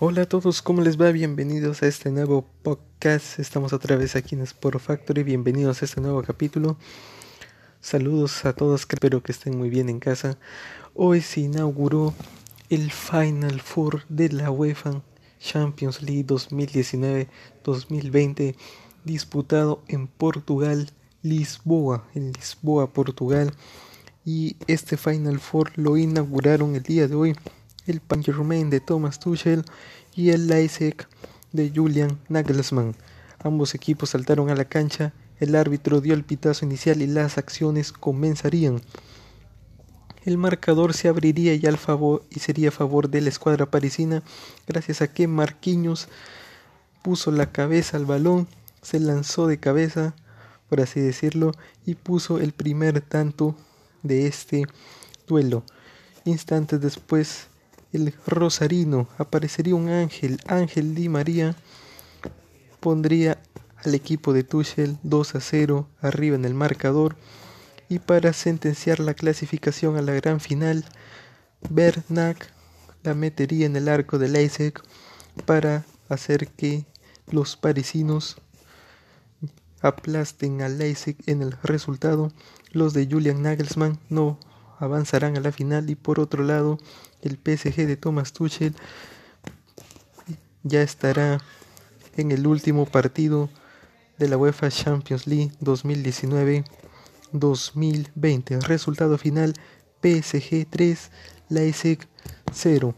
Hola a todos, ¿cómo les va? Bienvenidos a este nuevo podcast. Estamos otra vez aquí en Sport Factory. Bienvenidos a este nuevo capítulo. Saludos a todos, espero que estén muy bien en casa. Hoy se inauguró el Final Four de la UEFA Champions League 2019-2020, disputado en Portugal, Lisboa, en Lisboa, Portugal. Y este Final Four lo inauguraron el día de hoy el Germain de Thomas Tuchel y el Leipzig de Julian Nagelsmann. Ambos equipos saltaron a la cancha, el árbitro dio el pitazo inicial y las acciones comenzarían. El marcador se abriría y, al favor, y sería a favor de la escuadra parisina gracias a que Marquinhos puso la cabeza al balón, se lanzó de cabeza, por así decirlo, y puso el primer tanto de este duelo. Instantes después, el Rosarino, aparecería un ángel, Ángel Di María, pondría al equipo de Tuchel 2 a 0 arriba en el marcador y para sentenciar la clasificación a la gran final, Bernac la metería en el arco de Leipzig para hacer que los parisinos aplasten a Leipzig en el resultado. Los de Julian Nagelsmann no avanzarán a la final y por otro lado el PSG de Thomas Tuchel ya estará en el último partido de la UEFA Champions League 2019-2020. Resultado final PSG 3, Leipzig 0.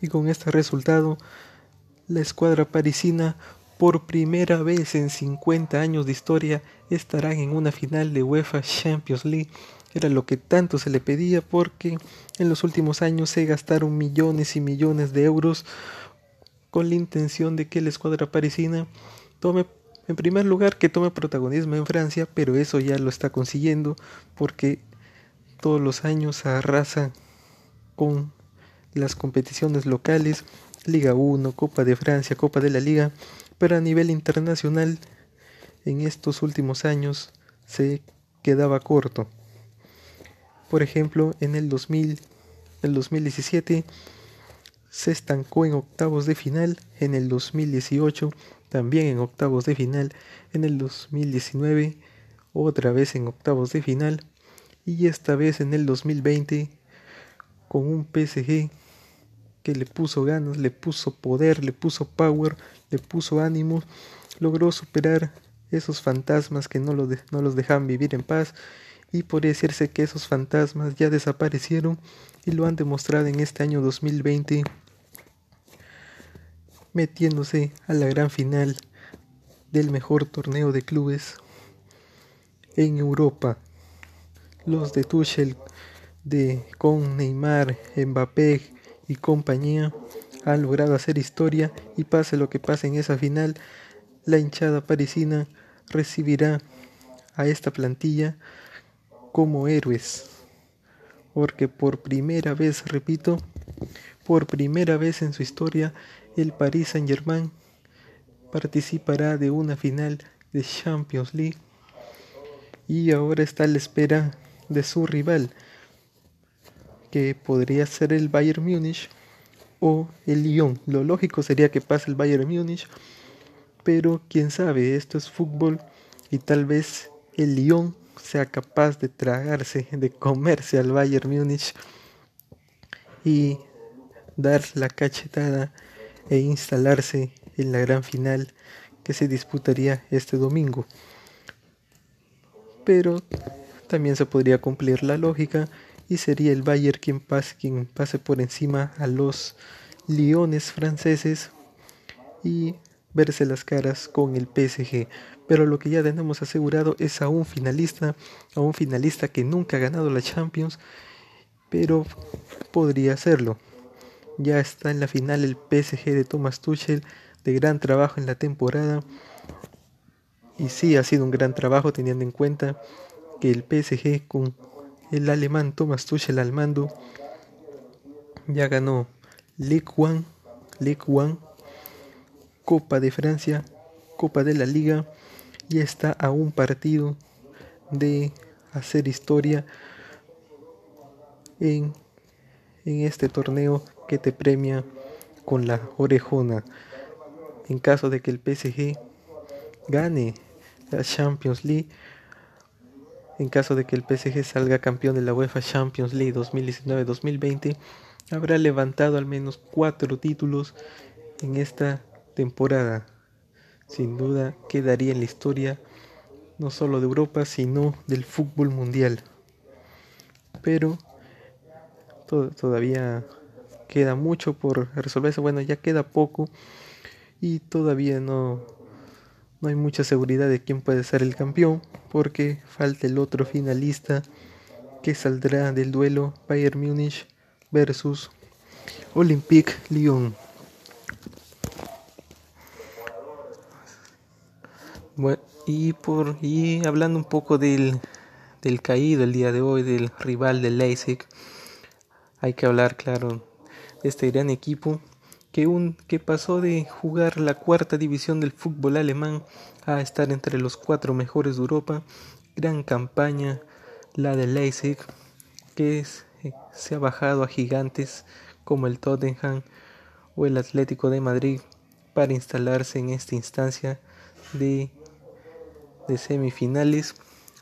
Y con este resultado, la escuadra parisina por primera vez en 50 años de historia estarán en una final de UEFA Champions League era lo que tanto se le pedía porque en los últimos años se gastaron millones y millones de euros con la intención de que la escuadra parisina tome, en primer lugar, que tome protagonismo en Francia, pero eso ya lo está consiguiendo porque todos los años arrasa con las competiciones locales, Liga 1, Copa de Francia, Copa de la Liga, pero a nivel internacional en estos últimos años se quedaba corto. Por ejemplo, en el 2000, el 2017 se estancó en octavos de final, en el 2018 también en octavos de final, en el 2019 otra vez en octavos de final. Y esta vez en el 2020 con un PSG que le puso ganas, le puso poder, le puso power, le puso ánimo, logró superar esos fantasmas que no, no los dejaban vivir en paz y podría decirse que esos fantasmas ya desaparecieron y lo han demostrado en este año 2020 metiéndose a la gran final del mejor torneo de clubes en Europa. Los de Tuchel de con Neymar, Mbappé y compañía han logrado hacer historia y pase lo que pase en esa final, la hinchada parisina recibirá a esta plantilla como héroes. Porque por primera vez, repito, por primera vez en su historia, el Paris Saint Germain participará de una final de Champions League y ahora está a la espera de su rival, que podría ser el Bayern Múnich o el Lyon. Lo lógico sería que pase el Bayern Múnich, pero quién sabe, esto es fútbol y tal vez el Lyon sea capaz de tragarse, de comerse al Bayern Múnich y dar la cachetada e instalarse en la gran final que se disputaría este domingo. Pero también se podría cumplir la lógica y sería el Bayern quien pase, quien pase por encima a los Leones franceses y verse las caras con el PSG pero lo que ya tenemos asegurado es a un finalista, a un finalista que nunca ha ganado la Champions, pero podría hacerlo. Ya está en la final el PSG de Thomas Tuchel, de gran trabajo en la temporada. Y sí, ha sido un gran trabajo teniendo en cuenta que el PSG con el alemán Thomas Tuchel al mando ya ganó Ligue 1, Ligue 1, Copa de Francia, Copa de la Liga y está a un partido de hacer historia en, en este torneo que te premia con la orejona. En caso de que el PSG gane la Champions League, en caso de que el PSG salga campeón de la UEFA Champions League 2019-2020, habrá levantado al menos cuatro títulos en esta temporada. Sin duda quedaría en la historia no solo de Europa, sino del fútbol mundial. Pero todavía queda mucho por resolverse. Bueno, ya queda poco y todavía no, no hay mucha seguridad de quién puede ser el campeón porque falta el otro finalista que saldrá del duelo Bayern Múnich versus Olympique Lyon. Bueno, y por y hablando un poco del, del caído el día de hoy, del rival de Leipzig, hay que hablar, claro, de este gran equipo que, un, que pasó de jugar la cuarta división del fútbol alemán a estar entre los cuatro mejores de Europa. Gran campaña la de Leipzig, que es, eh, se ha bajado a gigantes como el Tottenham o el Atlético de Madrid para instalarse en esta instancia de, de semifinales.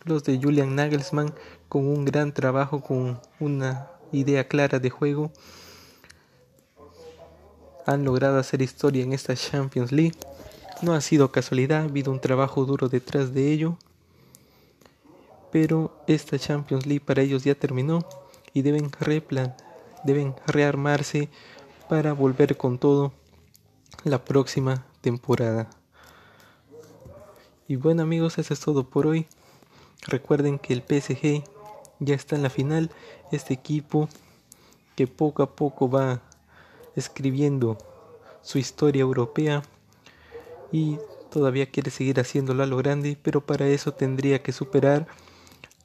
Los de Julian Nagelsmann con un gran trabajo, con una idea clara de juego, han logrado hacer historia en esta Champions League. No ha sido casualidad, ha habido un trabajo duro detrás de ello. Pero esta Champions League para ellos ya terminó y deben replan deben rearmarse para volver con todo la próxima temporada. Y bueno amigos, eso es todo por hoy. Recuerden que el PSG ya está en la final. Este equipo que poco a poco va escribiendo su historia europea y todavía quiere seguir haciéndolo a lo grande, pero para eso tendría que superar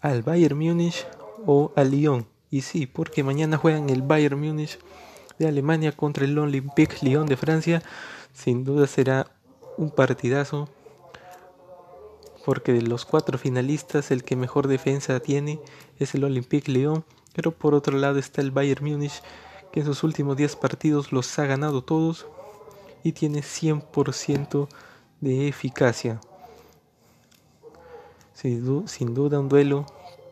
al Bayern Múnich o al Lyon. Y sí, porque mañana juegan el Bayern Múnich de Alemania contra el Olympique Lyon de Francia. Sin duda será un partidazo. Porque de los cuatro finalistas el que mejor defensa tiene es el Olympique Lyon. Pero por otro lado está el Bayern Múnich que en sus últimos 10 partidos los ha ganado todos y tiene 100% de eficacia. Sin, duda un duelo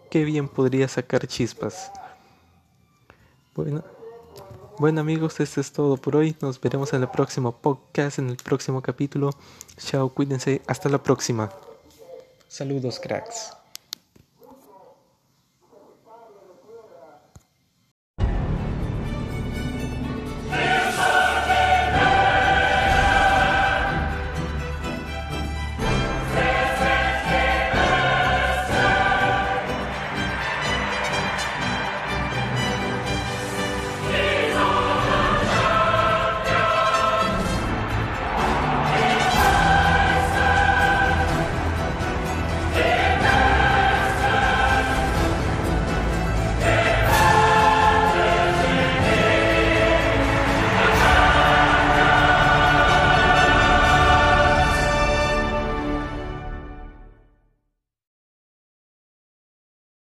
que bien podría sacar chispas. Bueno, bueno amigos, esto es todo por hoy. Nos veremos en el próximo podcast, en el próximo capítulo. Chao, cuídense. Hasta la próxima. Saludos, cracks.